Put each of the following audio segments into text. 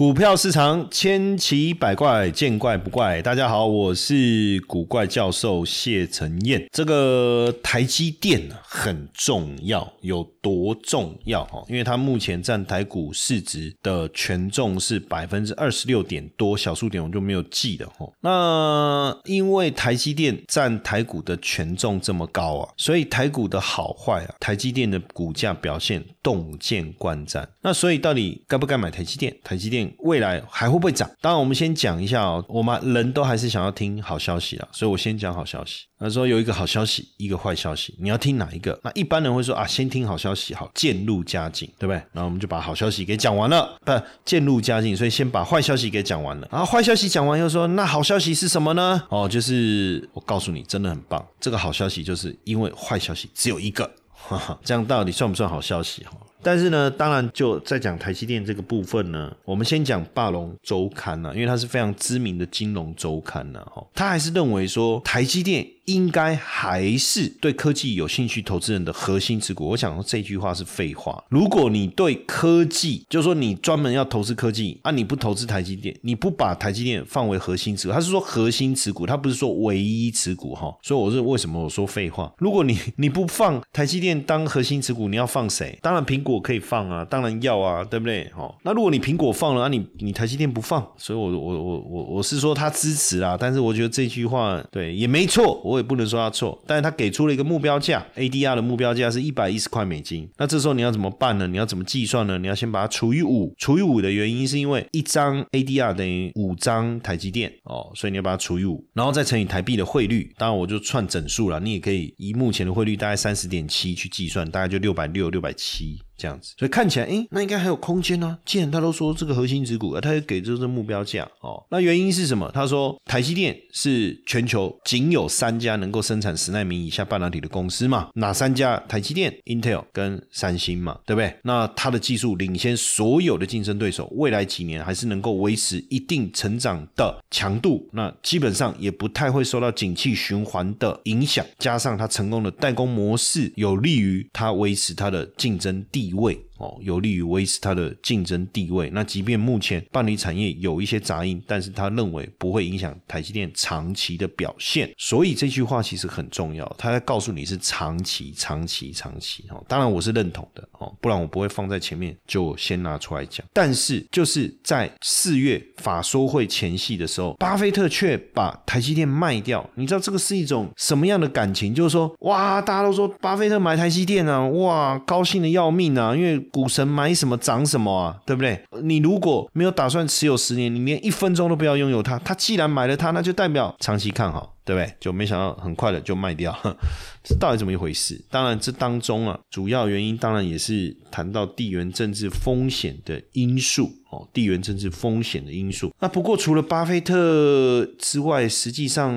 股票市场千奇百怪，见怪不怪。大家好，我是古怪教授谢承彦。这个台积电很重要，有多重要？哈，因为它目前占台股市值的权重是百分之二十六点多，小数点我就没有记了。哈，那因为台积电占台股的权重这么高啊，所以台股的好坏啊，台积电的股价表现洞见观战。那所以到底该不该买台积电？台积电？未来还会不会涨？当然，我们先讲一下哦。我们人都还是想要听好消息啦，所以我先讲好消息。他说有一个好消息，一个坏消息，你要听哪一个？那一般人会说啊，先听好消息好，渐入佳境，对不对？然后我们就把好消息给讲完了，不渐入佳境，所以先把坏消息给讲完了。然后坏消息讲完又说，那好消息是什么呢？哦，就是我告诉你，真的很棒。这个好消息就是因为坏消息只有一个，这样到底算不算好消息？哈。但是呢，当然就在讲台积电这个部分呢，我们先讲霸龙周刊呢，因为它是非常知名的金融周刊呢，哈，他还是认为说台积电。应该还是对科技有兴趣投资人的核心持股。我想说这句话是废话。如果你对科技，就是说你专门要投资科技啊，你不投资台积电，你不把台积电放为核心持股，他是说核心持股，他不是说唯一持股哈。所以我是为什么我说废话？如果你你不放台积电当核心持股，你要放谁？当然苹果可以放啊，当然要啊，对不对？哦，那如果你苹果放了啊，你你台积电不放，所以我我我我我是说他支持啊，但是我觉得这句话对也没错，我也。不能说他错，但是他给出了一个目标价，ADR 的目标价是一百一十块美金。那这时候你要怎么办呢？你要怎么计算呢？你要先把它除以五，除以五的原因是因为一张 ADR 等于五张台积电哦，所以你要把它除以五，然后再乘以台币的汇率。当然我就串整数了，你也可以以目前的汇率大概三十点七去计算，大概就六百六、六百七。这样子，所以看起来，哎，那应该还有空间呢。既然他都说这个核心持股，他也给出这目标价哦。那原因是什么？他说台积电是全球仅有三家能够生产十纳米以下半导体的公司嘛？哪三家？台积电、Intel 跟三星嘛，对不对？那它的技术领先所有的竞争对手，未来几年还是能够维持一定成长的强度。那基本上也不太会受到景气循环的影响。加上它成功的代工模式，有利于它维持它的竞争地。位。哦，有利于维持它的竞争地位。那即便目前半导体产业有一些杂音，但是他认为不会影响台积电长期的表现。所以这句话其实很重要，他在告诉你是长期、长期、长期。哦，当然我是认同的。哦，不然我不会放在前面就先拿出来讲。但是就是在四月法说会前夕的时候，巴菲特却把台积电卖掉。你知道这个是一种什么样的感情？就是说，哇，大家都说巴菲特买台积电啊，哇，高兴的要命啊，因为。股神买什么涨什么啊，对不对？你如果没有打算持有十年，你连一分钟都不要拥有它。它既然买了它，那就代表长期看好，对不对？就没想到很快的就卖掉，这到底怎么一回事？当然，这当中啊，主要原因当然也是谈到地缘政治风险的因素哦，地缘政治风险的因素。那不过除了巴菲特之外，实际上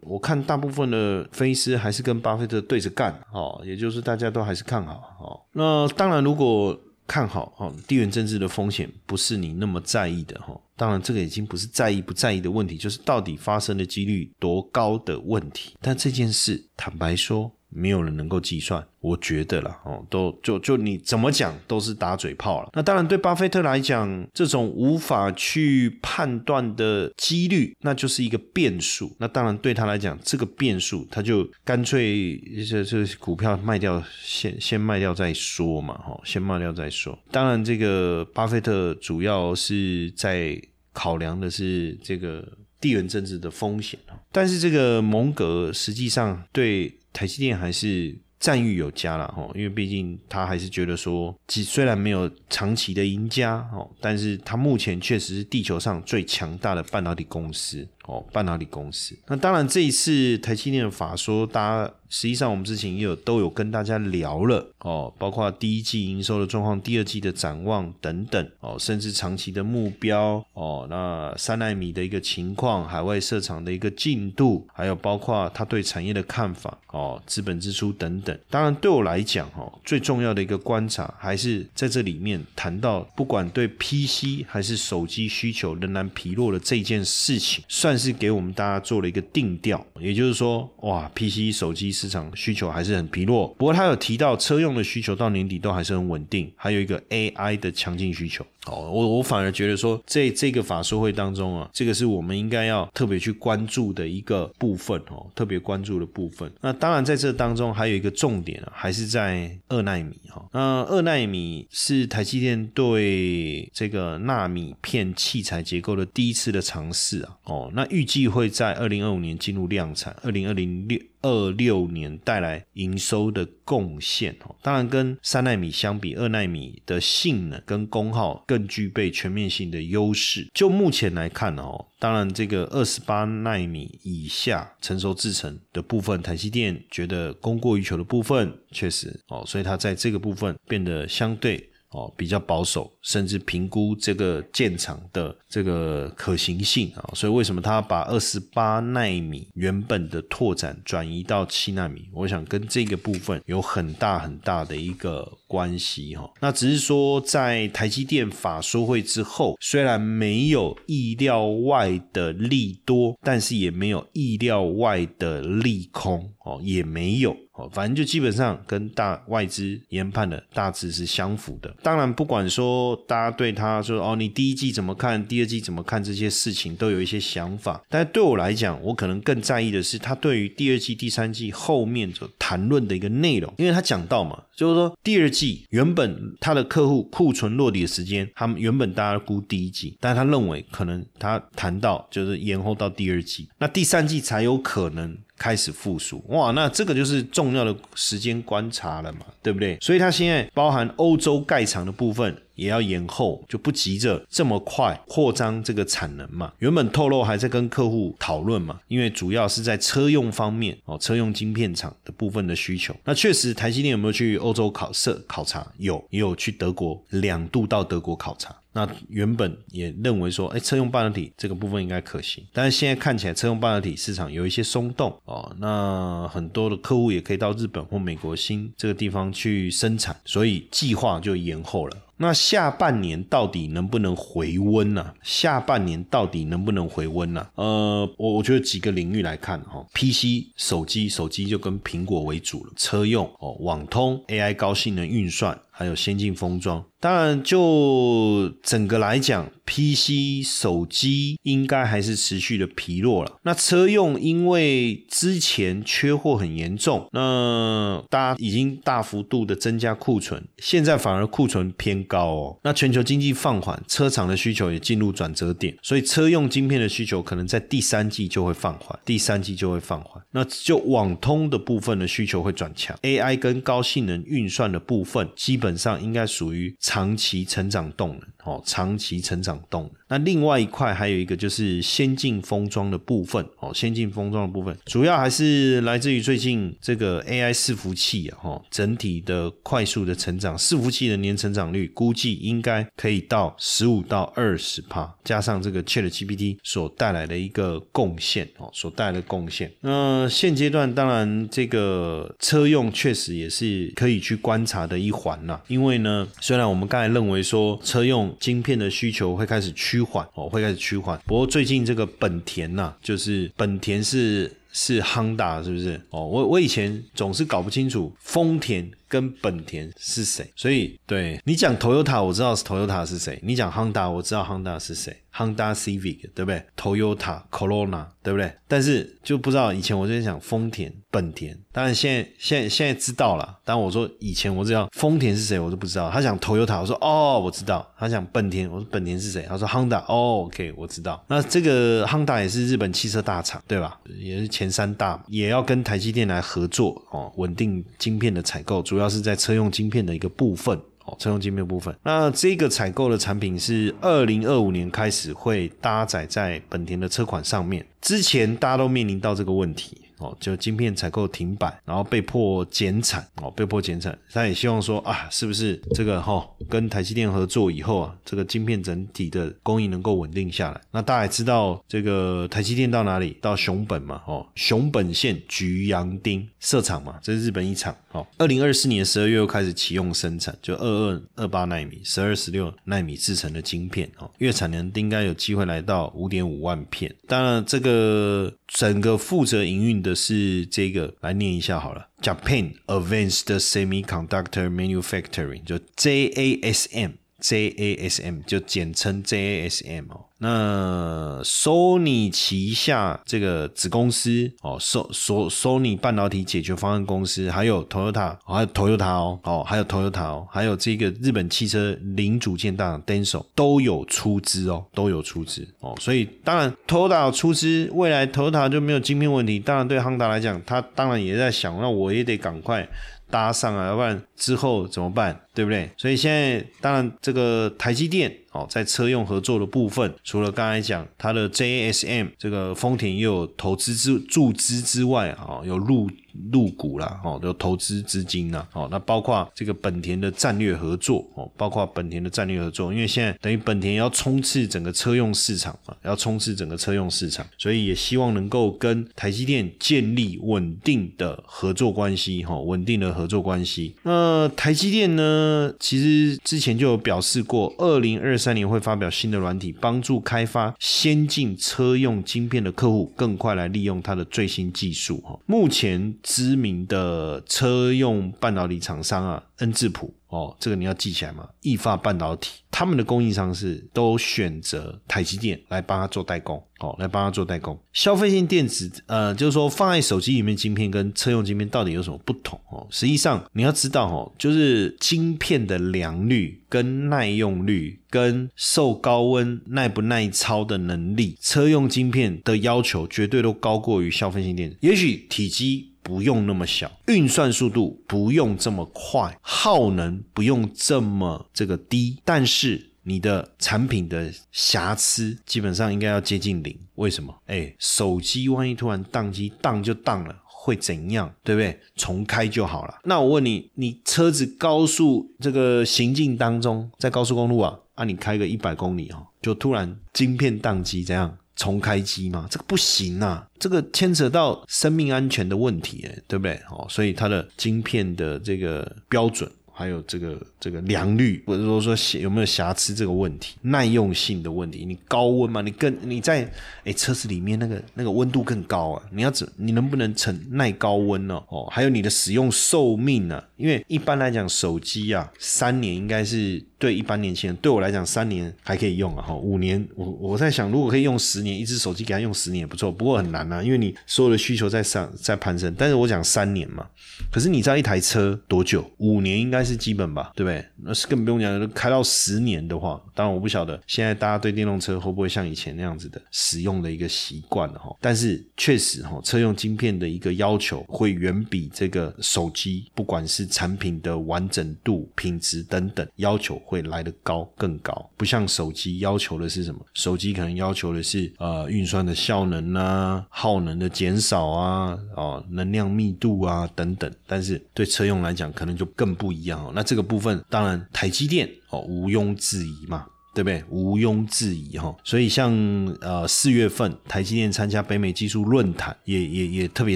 我看大部分的分析师还是跟巴菲特对着干哦，也就是大家都还是看好哦。那当然，如果看好哈，地缘政治的风险不是你那么在意的哈。当然，这个已经不是在意不在意的问题，就是到底发生的几率多高的问题。但这件事，坦白说。没有人能够计算，我觉得啦，哦，都就就你怎么讲都是打嘴炮了。那当然，对巴菲特来讲，这种无法去判断的几率，那就是一个变数。那当然对他来讲，这个变数，他就干脆这这股票卖掉，先先卖掉再说嘛，哈，先卖掉再说。当然，这个巴菲特主要是在考量的是这个地缘政治的风险但是这个蒙格实际上对。台积电还是赞誉有加了哈，因为毕竟他还是觉得说，虽然没有长期的赢家哦，但是他目前确实是地球上最强大的半导体公司。哦，半导体公司。那当然，这一次台积电的法说，大家。实际上，我们之前也有都有跟大家聊了哦，包括第一季营收的状况、第二季的展望等等哦，甚至长期的目标哦，那三纳米的一个情况、海外设厂的一个进度，还有包括他对产业的看法哦，资本支出等等。当然，对我来讲哦，最重要的一个观察还是在这里面谈到，不管对 PC 还是手机需求仍然疲弱的这件事情，算是给我们大家做了一个定调。也就是说，哇，PC 手机。市场需求还是很疲弱，不过他有提到车用的需求到年底都还是很稳定，还有一个 AI 的强劲需求。哦，我我反而觉得说，在这个法说会当中啊，这个是我们应该要特别去关注的一个部分哦，特别关注的部分。那当然在这当中还有一个重点啊，还是在二纳米哈。那二纳米是台积电对这个纳米片器材结构的第一次的尝试啊。哦，那预计会在二零二五年进入量产，二零二零六。二六年带来营收的贡献哦，当然跟三纳米相比，二纳米的性能跟功耗更具备全面性的优势。就目前来看哦，当然这个二十八纳米以下成熟制程的部分，台积电觉得供过于求的部分确实哦，所以它在这个部分变得相对。哦，比较保守，甚至评估这个建厂的这个可行性啊，所以为什么他把二十八纳米原本的拓展转移到七纳米？我想跟这个部分有很大很大的一个关系哈。那只是说，在台积电法说会之后，虽然没有意料外的利多，但是也没有意料外的利空哦，也没有。哦，反正就基本上跟大外资研判的大致是相符的。当然，不管说大家对他说哦，你第一季怎么看，第二季怎么看这些事情，都有一些想法。但是对我来讲，我可能更在意的是他对于第二季、第三季后面所谈论的一个内容，因为他讲到嘛，就是说第二季原本他的客户库存落地的时间，他们原本大家估第一季，但他认为可能他谈到就是延后到第二季，那第三季才有可能。开始复苏哇，那这个就是重要的时间观察了嘛，对不对？所以它现在包含欧洲盖厂的部分也要延后，就不急着这么快扩张这个产能嘛。原本透露还在跟客户讨论嘛，因为主要是在车用方面哦，车用晶片厂的部分的需求。那确实，台积电有没有去欧洲考测考察？有，也有去德国两度到德国考察。那原本也认为说，哎，车用半导体这个部分应该可行，但是现在看起来车用半导体市场有一些松动哦。那很多的客户也可以到日本或美国新这个地方去生产，所以计划就延后了。那下半年到底能不能回温呢？下半年到底能不能回温呢？呃，我我觉得几个领域来看哈，PC 手机手机就跟苹果为主了，车用哦，网通 AI 高性能运算。还有先进封装，当然就整个来讲，PC 手机应该还是持续的疲弱了。那车用因为之前缺货很严重，那大家已经大幅度的增加库存，现在反而库存偏高哦。那全球经济放缓，车厂的需求也进入转折点，所以车用晶片的需求可能在第三季就会放缓，第三季就会放缓。那就网通的部分的需求会转强，AI 跟高性能运算的部分基本。本上应该属于长期成长动能，哦，长期成长动能。那另外一块还有一个就是先进封装的部分，哦，先进封装的部分主要还是来自于最近这个 AI 伺服器啊，哈，整体的快速的成长，伺服器的年成长率估计应该可以到十五到二十帕，加上这个 ChatGPT 所带来的一个贡献，哦，所带来的贡献。那现阶段当然这个车用确实也是可以去观察的一环呐。因为呢，虽然我们刚才认为说车用晶片的需求会开始趋趋缓哦，会开始趋缓，不过最近这个本田呐，就是本田是是 Honda 是不是？哦，我我以前总是搞不清楚丰田。跟本田是谁？所以对你讲 Toyota，我知道是 Toyota 是谁；你讲 Honda，我知道 Honda 是谁，Honda Civic 对不对？Toyota Corona 对不对？但是就不知道以前我就在想丰田、本田，当然现在现在现在知道了。但我说以前我知道丰田是谁，我都不知道。他讲 Toyota，我说哦，我知道。他讲本田，我说本田是谁？他说 Honda，哦，OK，我知道。那这个 Honda 也是日本汽车大厂，对吧？也是前三大，也要跟台积电来合作哦，稳定晶片的采购。主主要是在车用晶片的一个部分哦，车用晶片部分。那这个采购的产品是二零二五年开始会搭载在本田的车款上面，之前大家都面临到这个问题。哦，就晶片采购停摆，然后被迫减产，哦，被迫减产。他也希望说啊，是不是这个哈，跟台积电合作以后啊，这个晶片整体的供应能够稳定下来。那大家也知道，这个台积电到哪里？到熊本嘛，哦，熊本县菊阳町设厂嘛，这是日本一厂。哦，二零二四年十二月又开始启用生产，就二二二八纳米、十二十六纳米制成的晶片，哦，月产能应该有机会来到五点五万片。当然，这个整个负责营运。的是这个，来念一下好了，Japan Advanced Semiconductor Manufacturing，就 JASM J A S M 就简称 JASM 哦。那 Sony 旗下这个子公司哦，So So Sony 半导体解决方案公司，还有 Toyota，还有 Toyota 哦，哦，还有 Toyota 哦，还有这个日本汽车零组件大厂 Denso 都有出资哦，都有出资哦，所以当然 Toyota 出资，未来 Toyota 就没有晶片问题。当然对 Honda 来讲，他当然也在想，那我也得赶快搭上啊，要不然之后怎么办？对不对？所以现在当然这个台积电哦，在车用合作的部分，除了刚才讲它的 JASM 这个丰田又有投资之注资之外啊，有入入股啦，哦，有投资资金啦，哦，那包括这个本田的战略合作哦，包括本田的战略合作，因为现在等于本田要冲刺整个车用市场啊，要冲刺整个车用市场，所以也希望能够跟台积电建立稳定的合作关系，哈，稳定的合作关系。那台积电呢？其实之前就有表示过，二零二三年会发表新的软体，帮助开发先进车用晶片的客户更快来利用它的最新技术。哈，目前知名的车用半导体厂商啊，恩智浦。哦，这个你要记起来嘛？易发半导体他们的供应商是都选择台积电来帮他做代工，哦，来帮他做代工。消费性电子，呃，就是说放在手机里面晶片跟车用晶片到底有什么不同？哦，实际上你要知道，哦，就是晶片的良率、跟耐用率、跟受高温耐不耐操的能力，车用晶片的要求绝对都高过于消费性电子。也许体积。不用那么小，运算速度不用这么快，耗能不用这么这个低，但是你的产品的瑕疵基本上应该要接近零。为什么？哎，手机万一突然宕机，宕就宕了，会怎样？对不对？重开就好了。那我问你，你车子高速这个行进当中，在高速公路啊，啊，你开个一百公里哦，就突然晶片宕机，怎样？重开机嘛，这个不行啊，这个牵扯到生命安全的问题，哎，对不对？哦，所以它的晶片的这个标准。还有这个这个良率，或者说说有没有瑕疵这个问题，耐用性的问题，你高温嘛，你更你在哎车子里面那个那个温度更高啊，你要怎你能不能承耐高温呢？哦，还有你的使用寿命呢？因为一般来讲手机啊，三年应该是对一般年轻人，对我来讲三年还可以用啊，哈，五年我我在想，如果可以用十年，一只手机给他用十年也不错，不过很难啊，因为你所有的需求在上在攀升，但是我讲三年嘛，可是你知道一台车多久？五年应该。是基本吧，对不对？那是更不用讲，开到十年的话，当然我不晓得现在大家对电动车会不会像以前那样子的使用的一个习惯了哈。但是确实哈，车用晶片的一个要求会远比这个手机，不管是产品的完整度、品质等等，要求会来得高更高。不像手机要求的是什么？手机可能要求的是呃运算的效能啊、耗能的减少啊、哦能量密度啊等等。但是对车用来讲，可能就更不一样。哦那这个部分，当然台积电哦，毋庸置疑嘛。对不对？毋庸置疑哈，所以像呃四月份台积电参加北美技术论坛，也也也特别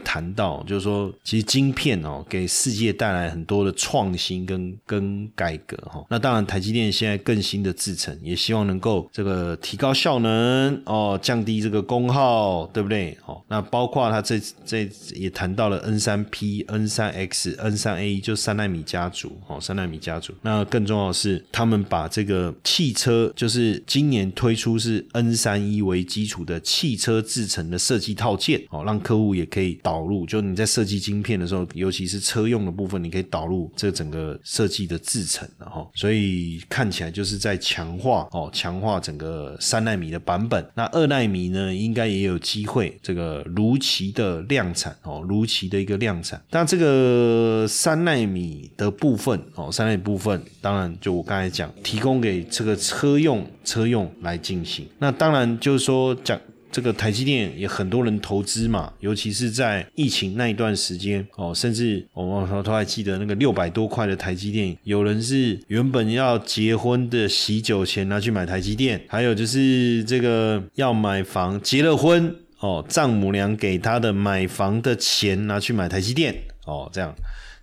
谈到，就是说其实晶片哦给世界带来很多的创新跟跟改革哈。那当然台积电现在更新的制程，也希望能够这个提高效能哦，降低这个功耗，对不对？哦，那包括它这这也谈到了 N 三 P、N 三 X、N 三 A，就三纳米家族哦，三纳米家族。那更重要的是，他们把这个汽车就是今年推出是 N 三一为基础的汽车制成的设计套件，哦，让客户也可以导入，就你在设计晶片的时候，尤其是车用的部分，你可以导入这整个设计的制成，哈，所以看起来就是在强化哦，强化整个三纳米的版本。那二纳米呢，应该也有机会这个如期的量产哦，如期的一个量产。那这个三纳米的部分哦，三纳米部分，当然就我刚才讲，提供给这个车用车用来进行。那当然就是说讲。这个台积电也很多人投资嘛，尤其是在疫情那一段时间哦，甚至我们都还记得那个六百多块的台积电，有人是原本要结婚的喜酒钱拿去买台积电，还有就是这个要买房结了婚哦，丈母娘给他的买房的钱拿去买台积电哦，这样。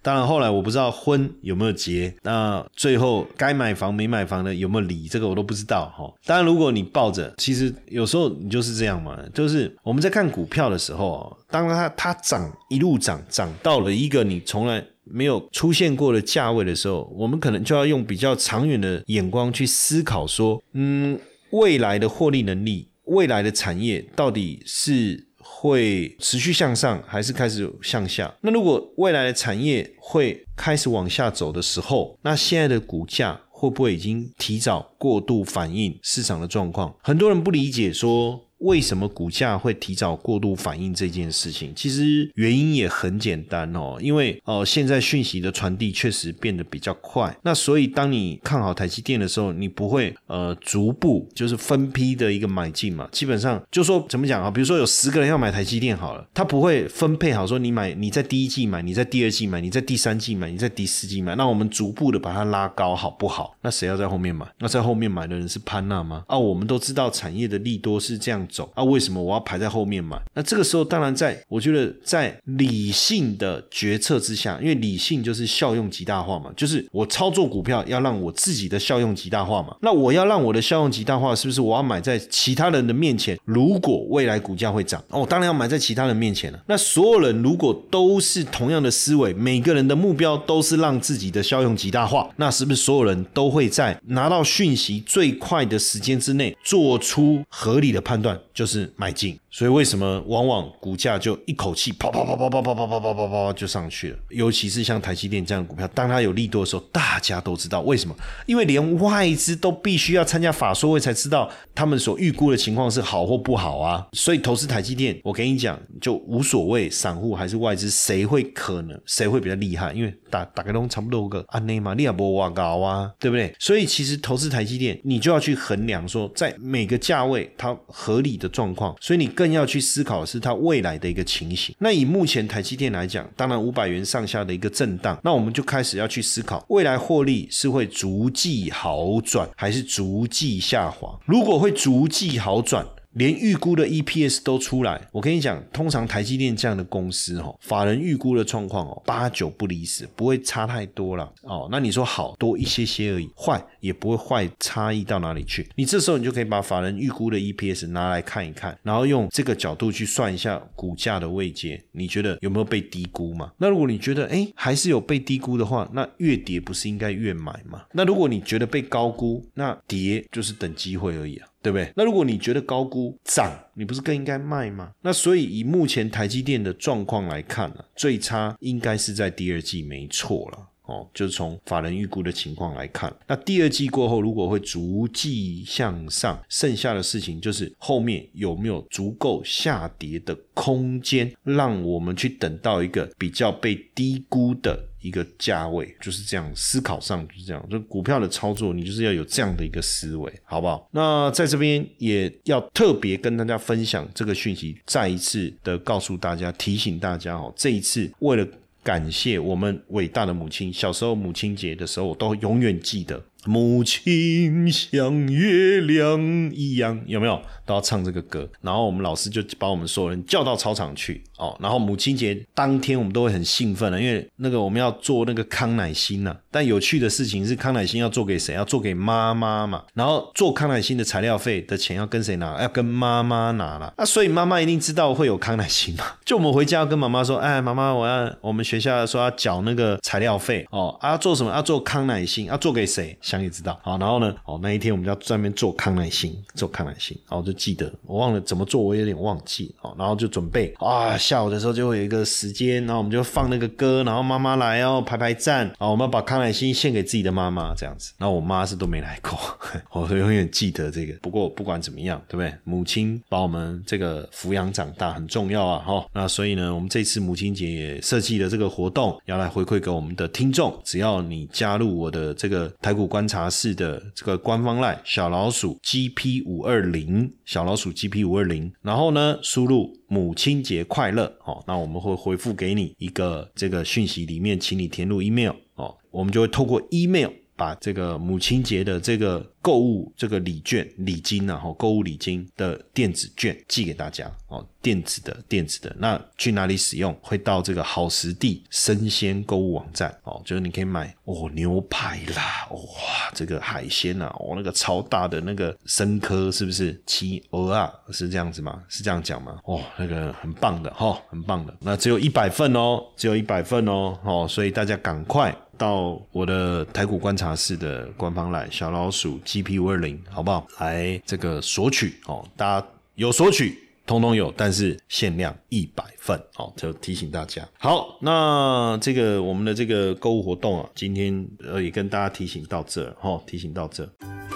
当然，后来我不知道婚有没有结，那最后该买房没买房的有没有离，这个我都不知道哈。当然，如果你抱着，其实有时候你就是这样嘛，就是我们在看股票的时候，当它它涨一路涨，涨到了一个你从来没有出现过的价位的时候，我们可能就要用比较长远的眼光去思考说，嗯，未来的获利能力，未来的产业到底是。会持续向上还是开始向下？那如果未来的产业会开始往下走的时候，那现在的股价会不会已经提早过度反映市场的状况？很多人不理解说。为什么股价会提早过度反应这件事情？其实原因也很简单哦，因为哦，现在讯息的传递确实变得比较快。那所以当你看好台积电的时候，你不会呃逐步就是分批的一个买进嘛？基本上就说怎么讲啊？比如说有十个人要买台积电好了，他不会分配好说你买你在第一季买，你在第二季买，你在第三季买，你在第四季买。那我们逐步的把它拉高好不好？那谁要在后面买？那在后面买的人是潘娜吗？啊，我们都知道产业的利多是这样。走啊？为什么我要排在后面买？那这个时候当然在，我觉得在理性的决策之下，因为理性就是效用极大化嘛，就是我操作股票要让我自己的效用极大化嘛。那我要让我的效用极大化，是不是我要买在其他人的面前？如果未来股价会涨，哦，当然要买在其他人面前了。那所有人如果都是同样的思维，每个人的目标都是让自己的效用极大化，那是不是所有人都会在拿到讯息最快的时间之内做出合理的判断？就是买进，所以为什么往往股价就一口气跑跑跑跑跑跑跑跑跑跑跑就上去了？尤其是像台积电这样的股票，当它有利多的时候，大家都知道为什么？因为连外资都必须要参加法说会才知道他们所预估的情况是好或不好啊。所以投资台积电，我跟你讲，就无所谓散户还是外资，谁会可能谁会比较厉害？因为打打开都差不多个安内嘛，利亚波瓦高啊，对不对？所以其实投资台积电，你就要去衡量说，在每个价位它合利的。状况，所以你更要去思考的是它未来的一个情形。那以目前台积电来讲，当然五百元上下的一个震荡，那我们就开始要去思考未来获利是会逐季好转，还是逐季下滑？如果会逐季好转。连预估的 EPS 都出来，我跟你讲，通常台积电这样的公司，哈，法人预估的状况哦，八九不离十，不会差太多了哦。那你说好多一些些而已，坏也不会坏差异到哪里去。你这时候你就可以把法人预估的 EPS 拿来看一看，然后用这个角度去算一下股价的位阶，你觉得有没有被低估嘛？那如果你觉得哎还是有被低估的话，那越跌不是应该越买吗？那如果你觉得被高估，那跌就是等机会而已啊。对不对？那如果你觉得高估涨，你不是更应该卖吗？那所以以目前台积电的状况来看呢，最差应该是在第二季，没错了。哦，就是从法人预估的情况来看，那第二季过后如果会逐季向上，剩下的事情就是后面有没有足够下跌的空间，让我们去等到一个比较被低估的一个价位，就是这样思考上就是这样，就股票的操作你就是要有这样的一个思维，好不好？那在这边也要特别跟大家分享这个讯息，再一次的告诉大家，提醒大家哦，这一次为了。感谢我们伟大的母亲。小时候母亲节的时候，我都永远记得。母亲像月亮一样，有没有都要唱这个歌？然后我们老师就把我们所有人叫到操场去哦。然后母亲节当天，我们都会很兴奋的，因为那个我们要做那个康乃馨呐。但有趣的事情是，康乃馨要做给谁？要做给妈妈嘛。然后做康乃馨的材料费的钱要跟谁拿？要跟妈妈拿了。啊所以妈妈一定知道会有康乃馨嘛？就我们回家要跟妈妈说：“哎，妈妈，我要我们学校说要缴那个材料费哦。啊，做什么？要做康乃馨，要做给谁？”想。也知道。好，然后呢，哦，那一天我们就要专门做康乃馨，做康乃馨，然后就记得我忘了怎么做，我有点忘记。哦，然后就准备啊，下午的时候就会有一个时间，然后我们就放那个歌，然后妈妈来哦，排排站，啊，我们要把康乃馨献给自己的妈妈，这样子。然后我妈是都没来过，我永远记得这个。不过不管怎么样，对不对？母亲把我们这个抚养长大很重要啊，哈。那所以呢，我们这次母亲节也设计了这个活动，要来回馈给我们的听众。只要你加入我的这个台股观察室的这个官方 line 小老鼠 GP 五二零，小老鼠 GP 五二零，然后呢，输入母亲节快乐了哦，那我们会回复给你一个这个讯息，里面请你填入 email 哦，我们就会透过 email 把这个母亲节的这个。购物这个礼券、礼金啊，后，购物礼金的电子券寄给大家哦，电子的、电子的，那去哪里使用？会到这个好食地生鲜购物网站哦，就是你可以买哦牛排啦，哇，这个海鲜呐，哦那个超大的那个生科是不是？七鹅啊，是这样子吗？是这样讲吗？哦，那个很棒的哈，很棒的，那只有一百份哦，只有一百份哦，哦，所以大家赶快到我的台股观察室的官方来，小老鼠。GP 五二零，好不好？来这个索取哦，大家有索取，通通有，但是限量一百份哦，就提醒大家。好，那这个我们的这个购物活动啊，今天呃也跟大家提醒到这哈，提醒到这。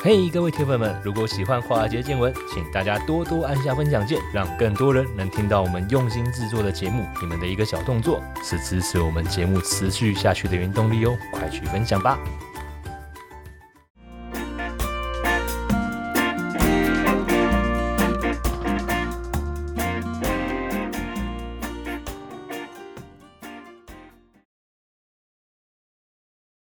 嘿，各位铁粉们，如果喜欢华尔街见闻，请大家多多按下分享键，让更多人能听到我们用心制作的节目。你们的一个小动作，是支持我们节目持续下去的原动力哦，快去分享吧。